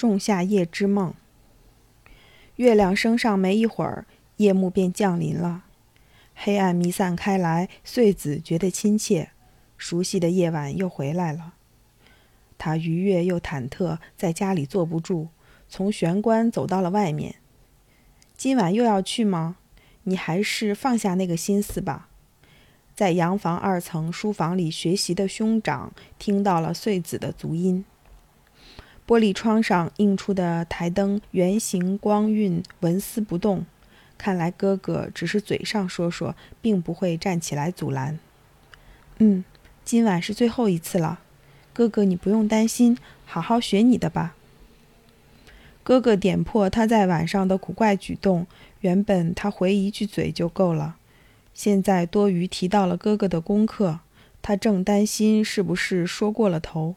仲夏夜之梦。月亮升上没一会儿，夜幕便降临了，黑暗弥散开来，穗子觉得亲切，熟悉的夜晚又回来了。他愉悦又忐忑，在家里坐不住，从玄关走到了外面。今晚又要去吗？你还是放下那个心思吧。在洋房二层书房里学习的兄长听到了穗子的足音。玻璃窗上映出的台灯圆形光晕，纹丝不动。看来哥哥只是嘴上说说，并不会站起来阻拦。嗯，今晚是最后一次了，哥哥你不用担心，好好学你的吧。哥哥点破他在晚上的古怪举动，原本他回一句嘴就够了。现在多余提到了哥哥的功课，他正担心是不是说过了头。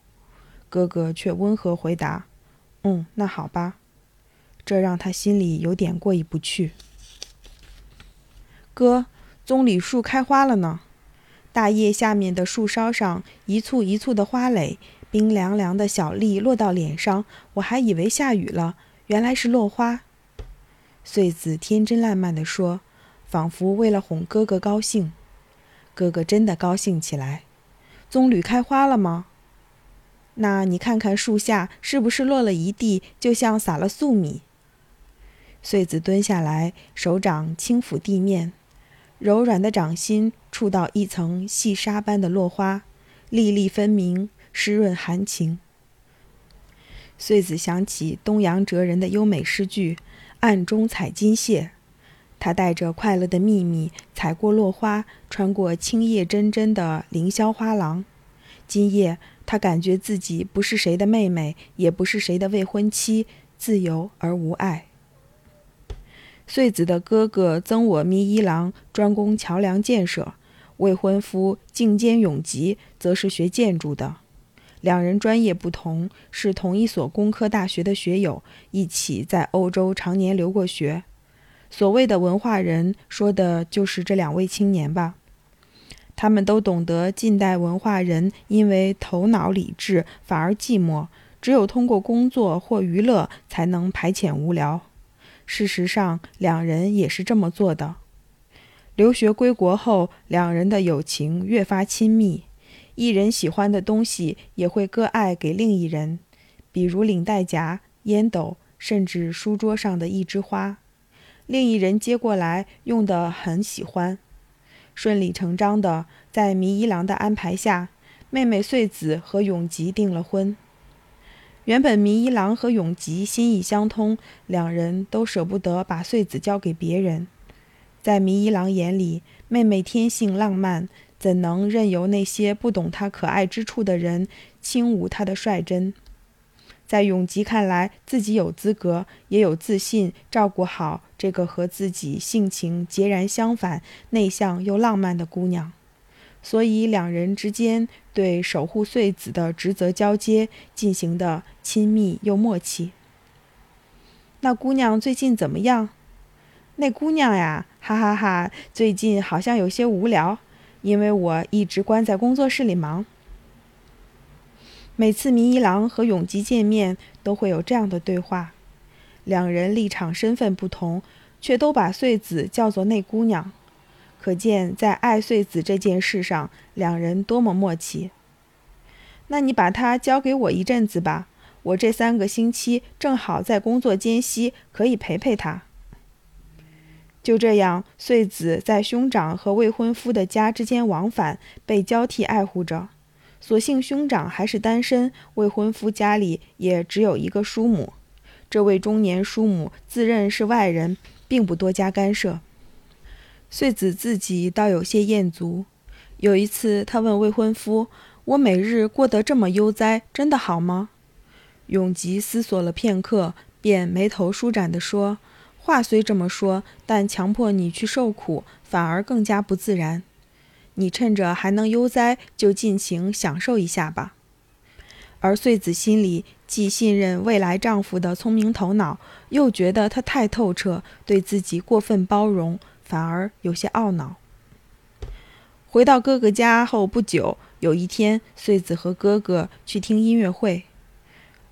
哥哥却温和回答：“嗯，那好吧。”这让他心里有点过意不去。哥，棕榈树开花了呢，大叶下面的树梢上一簇一簇的花蕾，冰凉凉的小粒落到脸上，我还以为下雨了，原来是落花。穗子天真烂漫地说。仿佛为了哄哥哥高兴，哥哥真的高兴起来。棕榈开花了吗？那你看看树下是不是落了一地，就像撒了粟米？穗子蹲下来，手掌轻抚地面，柔软的掌心触到一层细沙般的落花，粒粒分明，湿润含情。穗子想起东阳哲人的优美诗句：“暗中采金屑。”他带着快乐的秘密，采过落花，穿过青叶真真的凌霄花廊。今夜，他感觉自己不是谁的妹妹，也不是谁的未婚妻，自由而无爱。穗子的哥哥曾我弥一郎专攻桥梁建设，未婚夫静间永吉则是学建筑的。两人专业不同，是同一所工科大学的学友，一起在欧洲常年留过学。所谓的文化人，说的就是这两位青年吧。他们都懂得，近代文化人因为头脑理智，反而寂寞。只有通过工作或娱乐，才能排遣无聊。事实上，两人也是这么做的。留学归国后，两人的友情越发亲密。一人喜欢的东西，也会割爱给另一人，比如领带夹、烟斗，甚至书桌上的一枝花。另一人接过来，用的很喜欢，顺理成章的，在弥一郎的安排下，妹妹穗子和永吉订了婚。原本弥一郎和永吉心意相通，两人都舍不得把穗子交给别人。在弥一郎眼里，妹妹天性浪漫，怎能任由那些不懂她可爱之处的人轻侮她的率真？在永吉看来，自己有资格，也有自信照顾好这个和自己性情截然相反、内向又浪漫的姑娘，所以两人之间对守护穗子的职责交接进行的亲密又默契。那姑娘最近怎么样？那姑娘呀，哈哈哈，最近好像有些无聊，因为我一直关在工作室里忙。每次明一郎和永吉见面，都会有这样的对话。两人立场身份不同，却都把穗子叫做那姑娘，可见在爱穗子这件事上，两人多么默契。那你把她交给我一阵子吧，我这三个星期正好在工作间隙，可以陪陪她。就这样，穗子在兄长和未婚夫的家之间往返，被交替爱护着。所幸兄长还是单身，未婚夫家里也只有一个叔母。这位中年叔母自认是外人，并不多加干涉。穗子自己倒有些厌足。有一次，她问未婚夫：“我每日过得这么悠哉，真的好吗？”永吉思索了片刻，便眉头舒展地说：“话虽这么说，但强迫你去受苦，反而更加不自然。”你趁着还能悠哉，就尽情享受一下吧。而穗子心里既信任未来丈夫的聪明头脑，又觉得他太透彻，对自己过分包容，反而有些懊恼。回到哥哥家后不久，有一天，穗子和哥哥去听音乐会。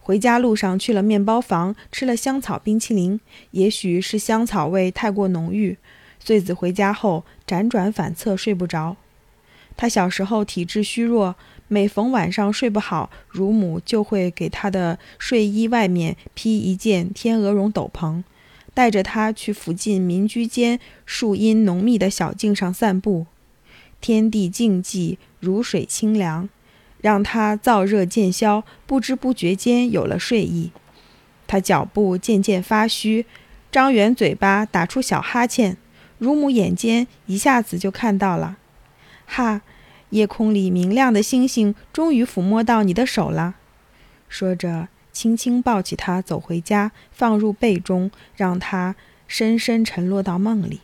回家路上去了面包房，吃了香草冰淇淋。也许是香草味太过浓郁，穗子回家后辗转反侧，睡不着。他小时候体质虚弱，每逢晚上睡不好，乳母就会给他的睡衣外面披一件天鹅绒斗篷，带着他去附近民居间树荫浓密的小径上散步。天地静寂，如水清凉。让他燥热渐消，不知不觉间有了睡意。他脚步渐渐发虚，张圆嘴巴打出小哈欠。乳母眼尖，一下子就看到了。哈，夜空里明亮的星星终于抚摸到你的手了。说着，轻轻抱起他走回家，放入被中，让他深深沉落到梦里。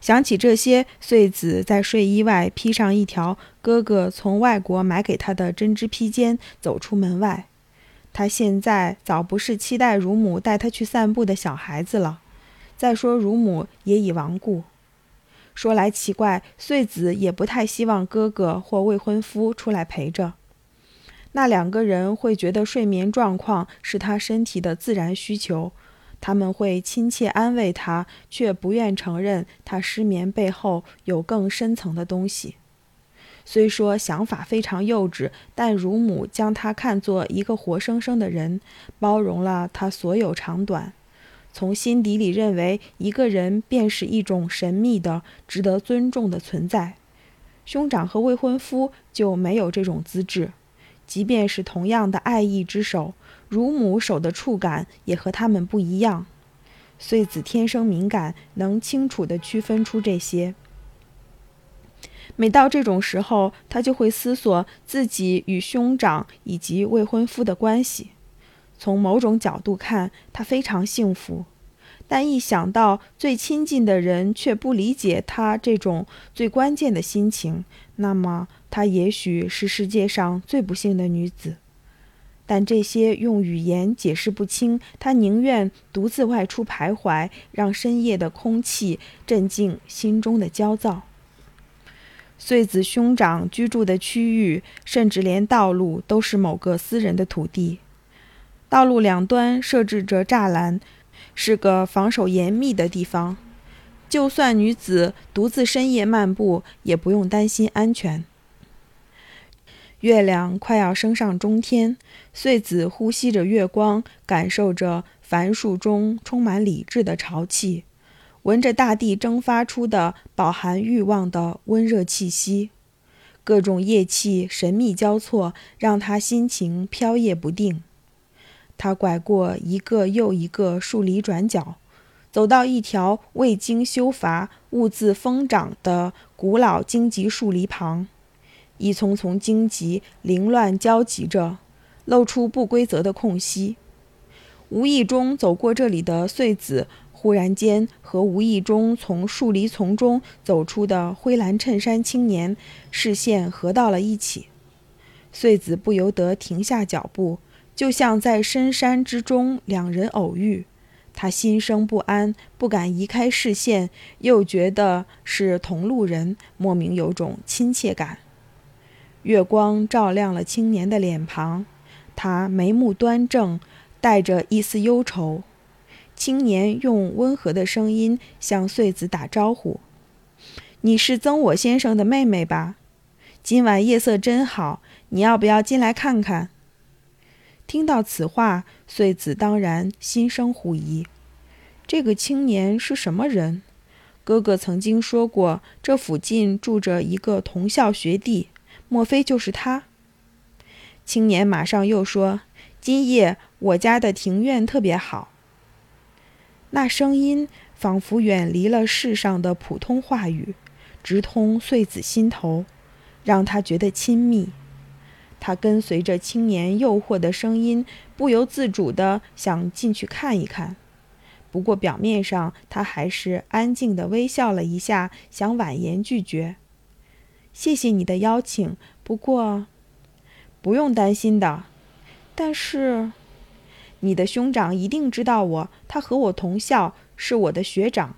想起这些，穗子在睡衣外披上一条哥哥从外国买给他的针织披肩，走出门外。他现在早不是期待乳母带他去散步的小孩子了。再说，乳母也已亡故。说来奇怪，穗子也不太希望哥哥或未婚夫出来陪着。那两个人会觉得睡眠状况是他身体的自然需求。他们会亲切安慰他，却不愿承认他失眠背后有更深层的东西。虽说想法非常幼稚，但乳母将他看作一个活生生的人，包容了他所有长短，从心底里认为一个人便是一种神秘的、值得尊重的存在。兄长和未婚夫就没有这种资质，即便是同样的爱意之手。乳母手的触感也和他们不一样，穗子天生敏感，能清楚地区分出这些。每到这种时候，他就会思索自己与兄长以及未婚夫的关系。从某种角度看，他非常幸福，但一想到最亲近的人却不理解他这种最关键的心情，那么她也许是世界上最不幸的女子。但这些用语言解释不清，她宁愿独自外出徘徊，让深夜的空气镇静心中的焦躁。穗子兄长居住的区域，甚至连道路都是某个私人的土地，道路两端设置着栅栏，是个防守严密的地方。就算女子独自深夜漫步，也不用担心安全。月亮快要升上中天，穗子呼吸着月光，感受着繁树中充满理智的潮气，闻着大地蒸发出的饱含欲望的温热气息。各种夜气神秘交错，让她心情飘曳不定。他拐过一个又一个树篱转角，走到一条未经修伐、兀自疯长的古老荆棘树篱旁。一丛丛荆棘凌乱交集着，露出不规则的空隙。无意中走过这里的穗子，忽然间和无意中从树篱丛中走出的灰蓝衬衫青年视线合到了一起。穗子不由得停下脚步，就像在深山之中两人偶遇。他心生不安，不敢移开视线，又觉得是同路人，莫名有种亲切感。月光照亮了青年的脸庞，他眉目端正，带着一丝忧愁。青年用温和的声音向穗子打招呼：“你是曾我先生的妹妹吧？今晚夜色真好，你要不要进来看看？”听到此话，穗子当然心生狐疑：这个青年是什么人？哥哥曾经说过，这附近住着一个同校学弟。莫非就是他？青年马上又说：“今夜我家的庭院特别好。”那声音仿佛远离了世上的普通话语，直通穗子心头，让他觉得亲密。他跟随着青年诱惑的声音，不由自主地想进去看一看。不过表面上他还是安静地微笑了一下，想婉言拒绝。谢谢你的邀请，不过不用担心的。但是你的兄长一定知道我，他和我同校，是我的学长。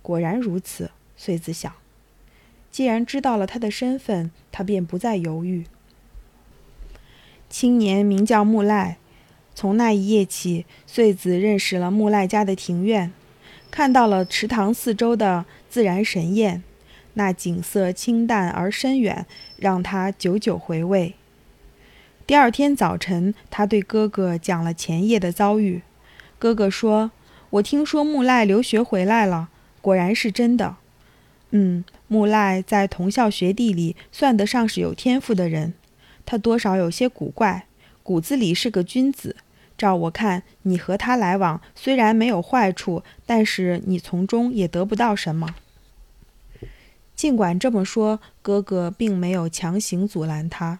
果然如此，穗子想。既然知道了他的身份，他便不再犹豫。青年名叫木赖。从那一夜起，穗子认识了木赖家的庭院，看到了池塘四周的自然神宴，那景色清淡而深远，让他久久回味。第二天早晨，他对哥哥讲了前夜的遭遇。哥哥说：“我听说木赖留学回来了，果然是真的。嗯，木赖在同校学弟里算得上是有天赋的人，他多少有些古怪，骨子里是个君子。”照我看，你和他来往虽然没有坏处，但是你从中也得不到什么。尽管这么说，哥哥并没有强行阻拦他。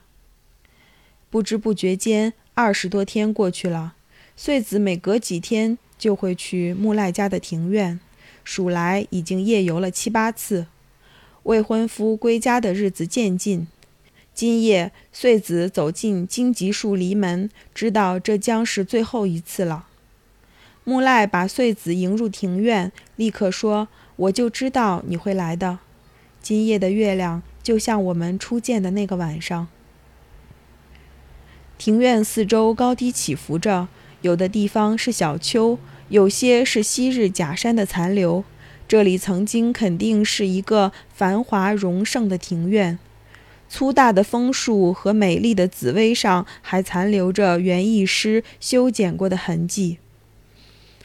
不知不觉间，二十多天过去了。穗子每隔几天就会去木赖家的庭院，数来已经夜游了七八次。未婚夫归家的日子渐近。今夜，穗子走进荆棘树篱门，知道这将是最后一次了。木赖把穗子迎入庭院，立刻说：“我就知道你会来的。今夜的月亮就像我们初见的那个晚上。”庭院四周高低起伏着，有的地方是小丘，有些是昔日假山的残留。这里曾经肯定是一个繁华荣盛的庭院。粗大的枫树和美丽的紫薇上还残留着园艺师修剪过的痕迹。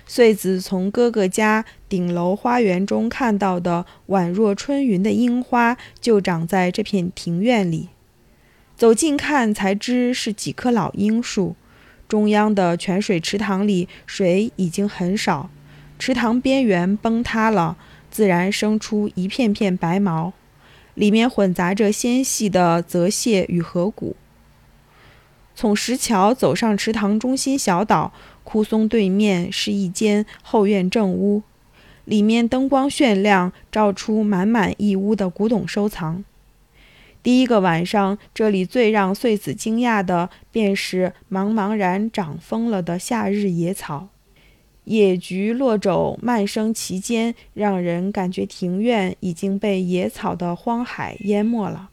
穗子从哥哥家顶楼花园中看到的宛若春云的樱花，就长在这片庭院里。走近看才知是几棵老樱树。中央的泉水池塘里水已经很少，池塘边缘崩塌了，自然生出一片片白毛。里面混杂着纤细的泽蟹与河谷。从石桥走上池塘中心小岛，枯松对面是一间后院正屋，里面灯光炫亮，照出满满一屋的古董收藏。第一个晚上，这里最让穗子惊讶的，便是茫茫然长疯了的夏日野草。野菊落肘漫生其间，让人感觉庭院已经被野草的荒海淹没了。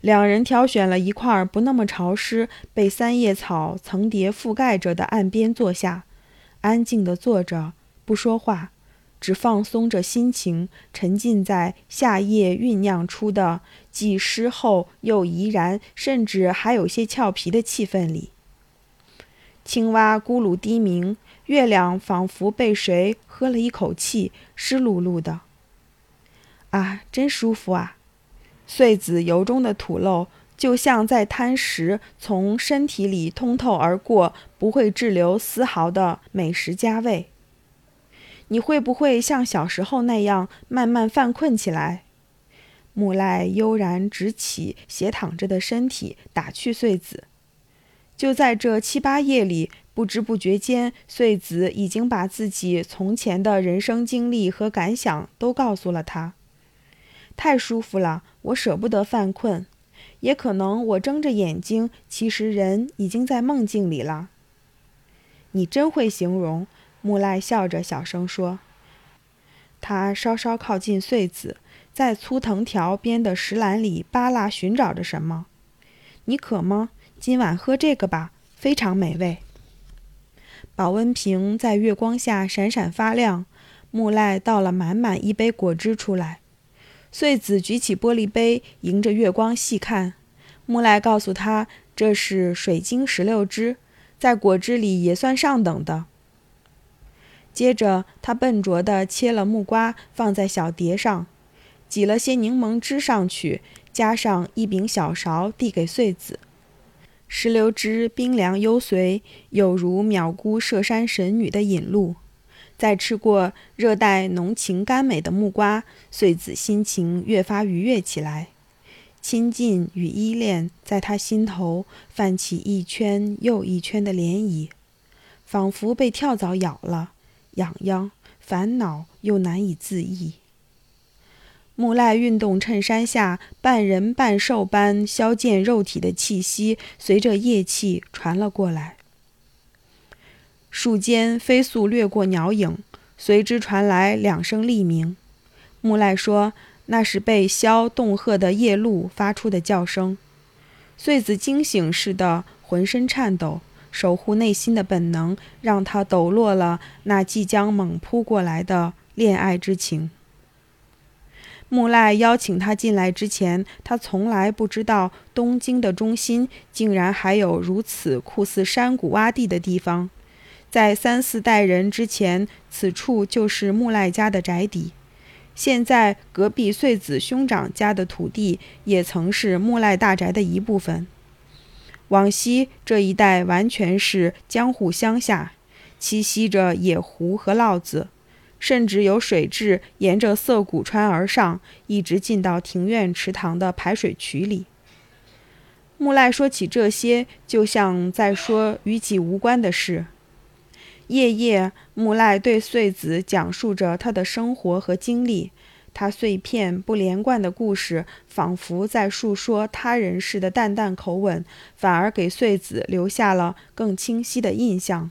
两人挑选了一块不那么潮湿、被三叶草层叠覆盖着的岸边坐下，安静地坐着，不说话，只放松着心情，沉浸在夏夜酝酿出的既湿厚又怡然，甚至还有些俏皮的气氛里。青蛙咕噜低鸣，月亮仿佛被谁喝了一口气，湿漉漉的。啊，真舒服啊！穗子由衷的吐露，就像在贪食从身体里通透而过、不会滞留丝毫的美食佳味。你会不会像小时候那样慢慢犯困起来？木赖悠然直起斜躺着的身体，打趣穗子。就在这七八夜里，不知不觉间，穗子已经把自己从前的人生经历和感想都告诉了他。太舒服了，我舍不得犯困。也可能我睁着眼睛，其实人已经在梦境里了。你真会形容，木赖笑着小声说。他稍稍靠近穗子，在粗藤条编的石篮里扒拉寻找着什么。你渴吗？今晚喝这个吧，非常美味。保温瓶在月光下闪闪发亮。木赖倒了满满一杯果汁出来。穗子举起玻璃杯，迎着月光细看。木赖告诉他，这是水晶石榴汁，在果汁里也算上等的。接着，他笨拙地切了木瓜，放在小碟上，挤了些柠檬汁上去，加上一柄小勺，递给穗子。石榴汁冰凉幽随，有如渺姑涉山神女的引路。在吃过热带浓情甘美的木瓜，穗子心情越发愉悦起来。亲近与依恋在他心头泛起一圈又一圈的涟漪，仿佛被跳蚤咬了，痒痒，烦恼又难以自抑。木赖运动衬衫下半人半兽般消健肉体的气息，随着夜气传了过来。树间飞速掠过鸟影，随之传来两声厉鸣。木赖说：“那是被枭恫吓的夜鹭发出的叫声。”穗子惊醒似的浑身颤抖，守护内心的本能让他抖落了那即将猛扑过来的恋爱之情。木赖邀请他进来之前，他从来不知道东京的中心竟然还有如此酷似山谷洼地的地方。在三四代人之前，此处就是木赖家的宅邸。现在，隔壁穗子兄长家的土地也曾是木赖大宅的一部分。往西这一带完全是江户乡下，栖息着野狐和涝子。甚至有水蛭沿着涩谷川而上，一直进到庭院池塘的排水渠里。木赖说起这些，就像在说与己无关的事。夜夜，木赖对穗子讲述着他的生活和经历，他碎片不连贯的故事，仿佛在述说他人似的淡淡口吻，反而给穗子留下了更清晰的印象。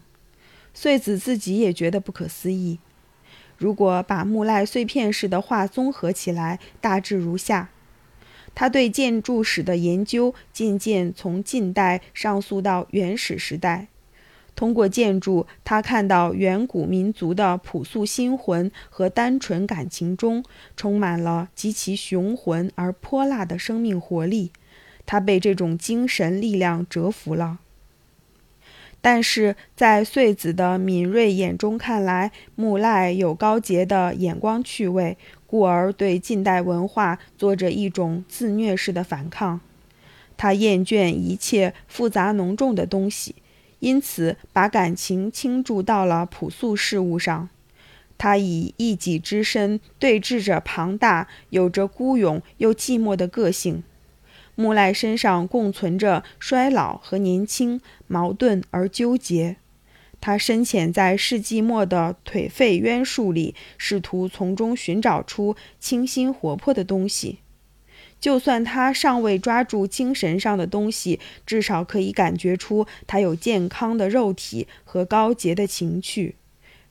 穗子自己也觉得不可思议。如果把木赖碎片式的话综合起来，大致如下：他对建筑史的研究渐渐从近代上溯到原始时代。通过建筑，他看到远古民族的朴素心魂和单纯感情中充满了极其雄浑而泼辣的生命活力。他被这种精神力量折服了。但是在穗子的敏锐眼中看来，木赖有高洁的眼光趣味，故而对近代文化做着一种自虐式的反抗。他厌倦一切复杂浓重的东西，因此把感情倾注到了朴素事物上。他以一己之身对峙着庞大、有着孤勇又寂寞的个性。木赖身上共存着衰老和年轻，矛盾而纠结。他深潜在世纪末的颓废渊树里，试图从中寻找出清新活泼的东西。就算他尚未抓住精神上的东西，至少可以感觉出他有健康的肉体和高洁的情趣。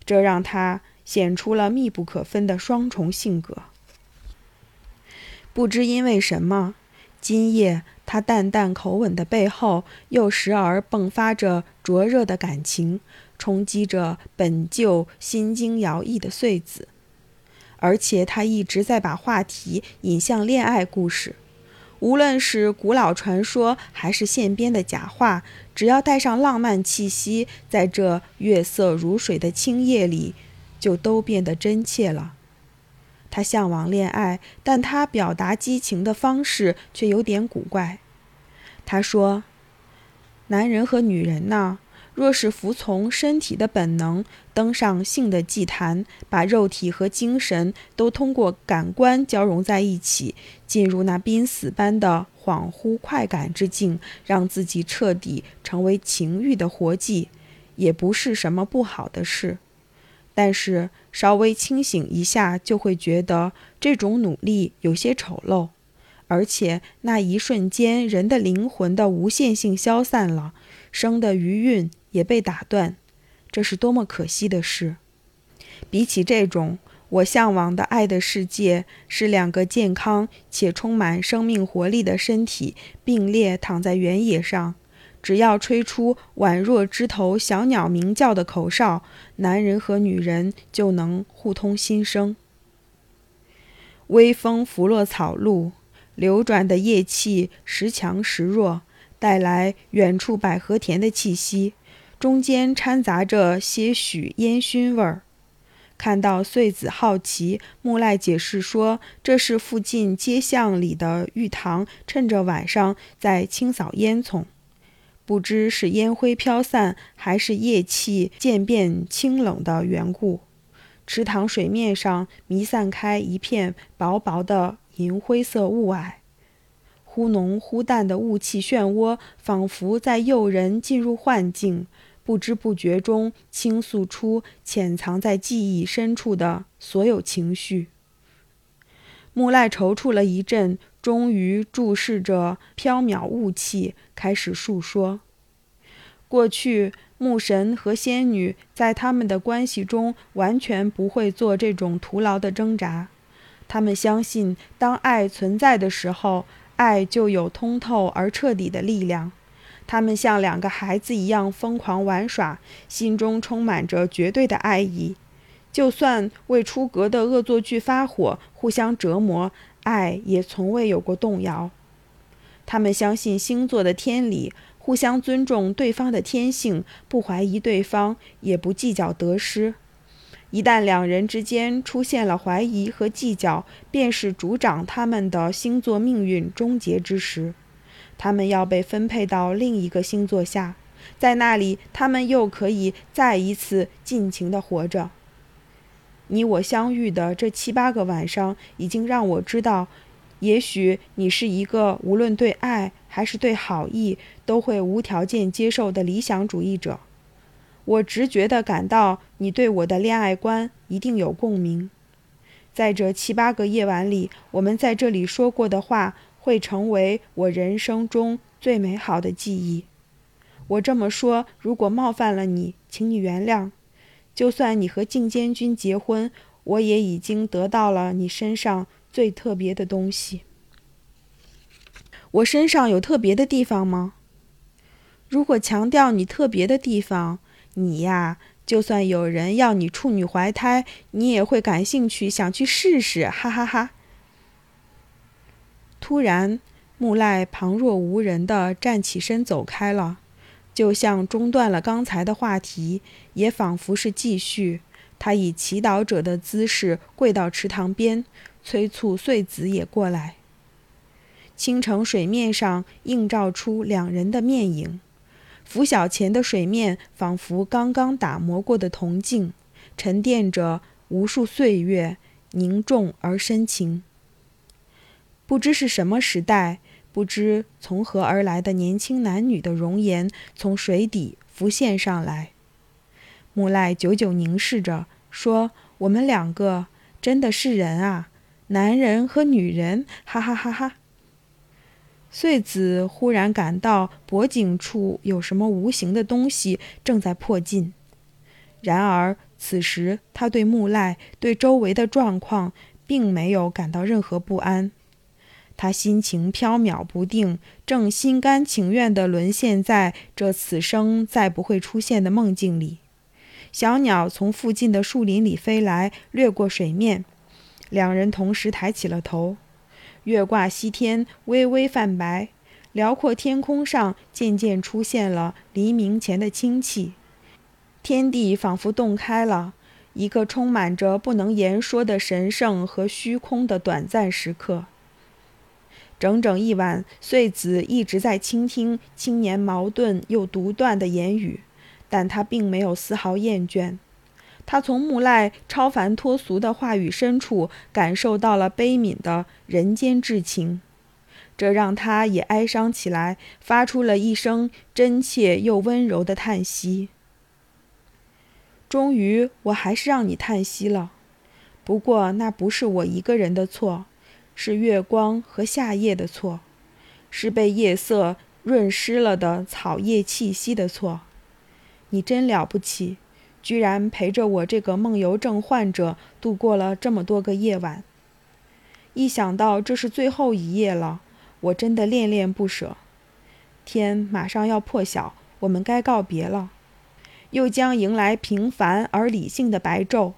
这让他显出了密不可分的双重性格。不知因为什么。今夜，他淡淡口吻的背后，又时而迸发着灼热的感情，冲击着本就心惊摇曳的穗子。而且，他一直在把话题引向恋爱故事，无论是古老传说，还是现编的假话，只要带上浪漫气息，在这月色如水的清夜里，就都变得真切了。他向往恋爱，但他表达激情的方式却有点古怪。他说：“男人和女人呢，若是服从身体的本能，登上性的祭坛，把肉体和精神都通过感官交融在一起，进入那濒死般的恍惚快感之境，让自己彻底成为情欲的活祭，也不是什么不好的事。”但是稍微清醒一下，就会觉得这种努力有些丑陋，而且那一瞬间，人的灵魂的无限性消散了，生的余韵也被打断，这是多么可惜的事！比起这种我向往的爱的世界，是两个健康且充满生命活力的身体并列躺在原野上。只要吹出宛若枝头小鸟鸣叫的口哨，男人和女人就能互通心声。微风拂落草露，流转的叶气时强时弱，带来远处百合田的气息，中间掺杂着些许烟熏味儿。看到穗子好奇，木赖解释说：“这是附近街巷里的浴堂，趁着晚上在清扫烟囱。”不知是烟灰飘散，还是夜气渐变清冷的缘故，池塘水面上弥散开一片薄薄的银灰色雾霭，忽浓忽淡的雾气漩涡，仿佛在诱人进入幻境，不知不觉中倾诉出潜藏在记忆深处的所有情绪。木赖踌躇了一阵。终于注视着缥缈雾气，开始述说：过去牧神和仙女在他们的关系中完全不会做这种徒劳的挣扎。他们相信，当爱存在的时候，爱就有通透而彻底的力量。他们像两个孩子一样疯狂玩耍，心中充满着绝对的爱意。就算为出格的恶作剧发火，互相折磨，爱也从未有过动摇。他们相信星座的天理，互相尊重对方的天性，不怀疑对方，也不计较得失。一旦两人之间出现了怀疑和计较，便是主掌他们的星座命运终结之时。他们要被分配到另一个星座下，在那里，他们又可以再一次尽情地活着。你我相遇的这七八个晚上，已经让我知道，也许你是一个无论对爱还是对好意都会无条件接受的理想主义者。我直觉地感到，你对我的恋爱观一定有共鸣。在这七八个夜晚里，我们在这里说过的话，会成为我人生中最美好的记忆。我这么说，如果冒犯了你，请你原谅。就算你和靖监军结婚，我也已经得到了你身上最特别的东西。我身上有特别的地方吗？如果强调你特别的地方，你呀，就算有人要你处女怀胎，你也会感兴趣，想去试试，哈哈哈。突然，木赖旁若无人地站起身走开了，就像中断了刚才的话题，也仿佛是继续。他以祈祷者的姿势跪到池塘边，催促穗子也过来。清澄水面上映照出两人的面影。拂晓前的水面仿佛刚刚打磨过的铜镜，沉淀着无数岁月，凝重而深情。不知是什么时代，不知从何而来的年轻男女的容颜从水底浮现上来。木赖久久凝视着，说：“我们两个真的是人啊，男人和女人，哈哈哈哈。”穗子忽然感到脖颈处有什么无形的东西正在迫近，然而此时他对木赖、对周围的状况并没有感到任何不安。他心情飘渺不定，正心甘情愿地沦陷在这此生再不会出现的梦境里。小鸟从附近的树林里飞来，掠过水面，两人同时抬起了头。月挂西天，微微泛白，辽阔天空上渐渐出现了黎明前的清气，天地仿佛洞开了，一个充满着不能言说的神圣和虚空的短暂时刻。整整一晚，穗子一直在倾听青年矛盾又独断的言语，但他并没有丝毫厌倦。他从木赖超凡脱俗的话语深处感受到了悲悯的人间至情，这让他也哀伤起来，发出了一声真切又温柔的叹息。终于，我还是让你叹息了，不过那不是我一个人的错，是月光和夏夜的错，是被夜色润湿了的草叶气息的错。你真了不起。居然陪着我这个梦游症患者度过了这么多个夜晚。一想到这是最后一夜了，我真的恋恋不舍。天马上要破晓，我们该告别了，又将迎来平凡而理性的白昼。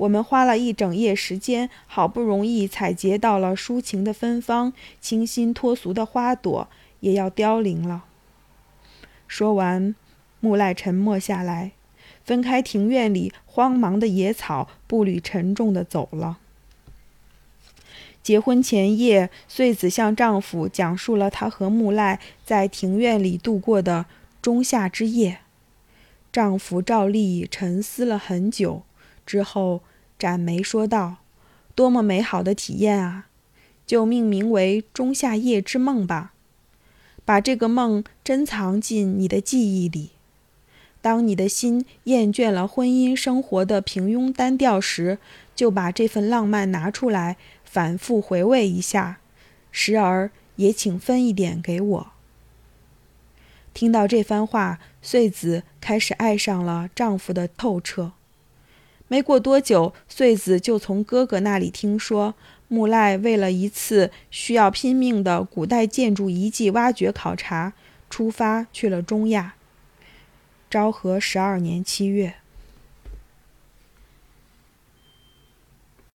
我们花了一整夜时间，好不容易采撷到了抒情的芬芳，清新脱俗的花朵也要凋零了。说完，木赖沉默下来。分开庭院里荒茫的野草，步履沉重地走了。结婚前夜，穗子向丈夫讲述了她和木赖在庭院里度过的中夏之夜。丈夫照例沉思了很久，之后展眉说道：“多么美好的体验啊！就命名为‘仲夏夜之梦’吧，把这个梦珍藏进你的记忆里。”当你的心厌倦了婚姻生活的平庸单调时，就把这份浪漫拿出来，反复回味一下，时而也请分一点给我。听到这番话，穗子开始爱上了丈夫的透彻。没过多久，穗子就从哥哥那里听说，木赖为了一次需要拼命的古代建筑遗迹挖掘考察，出发去了中亚。昭和十二年七月。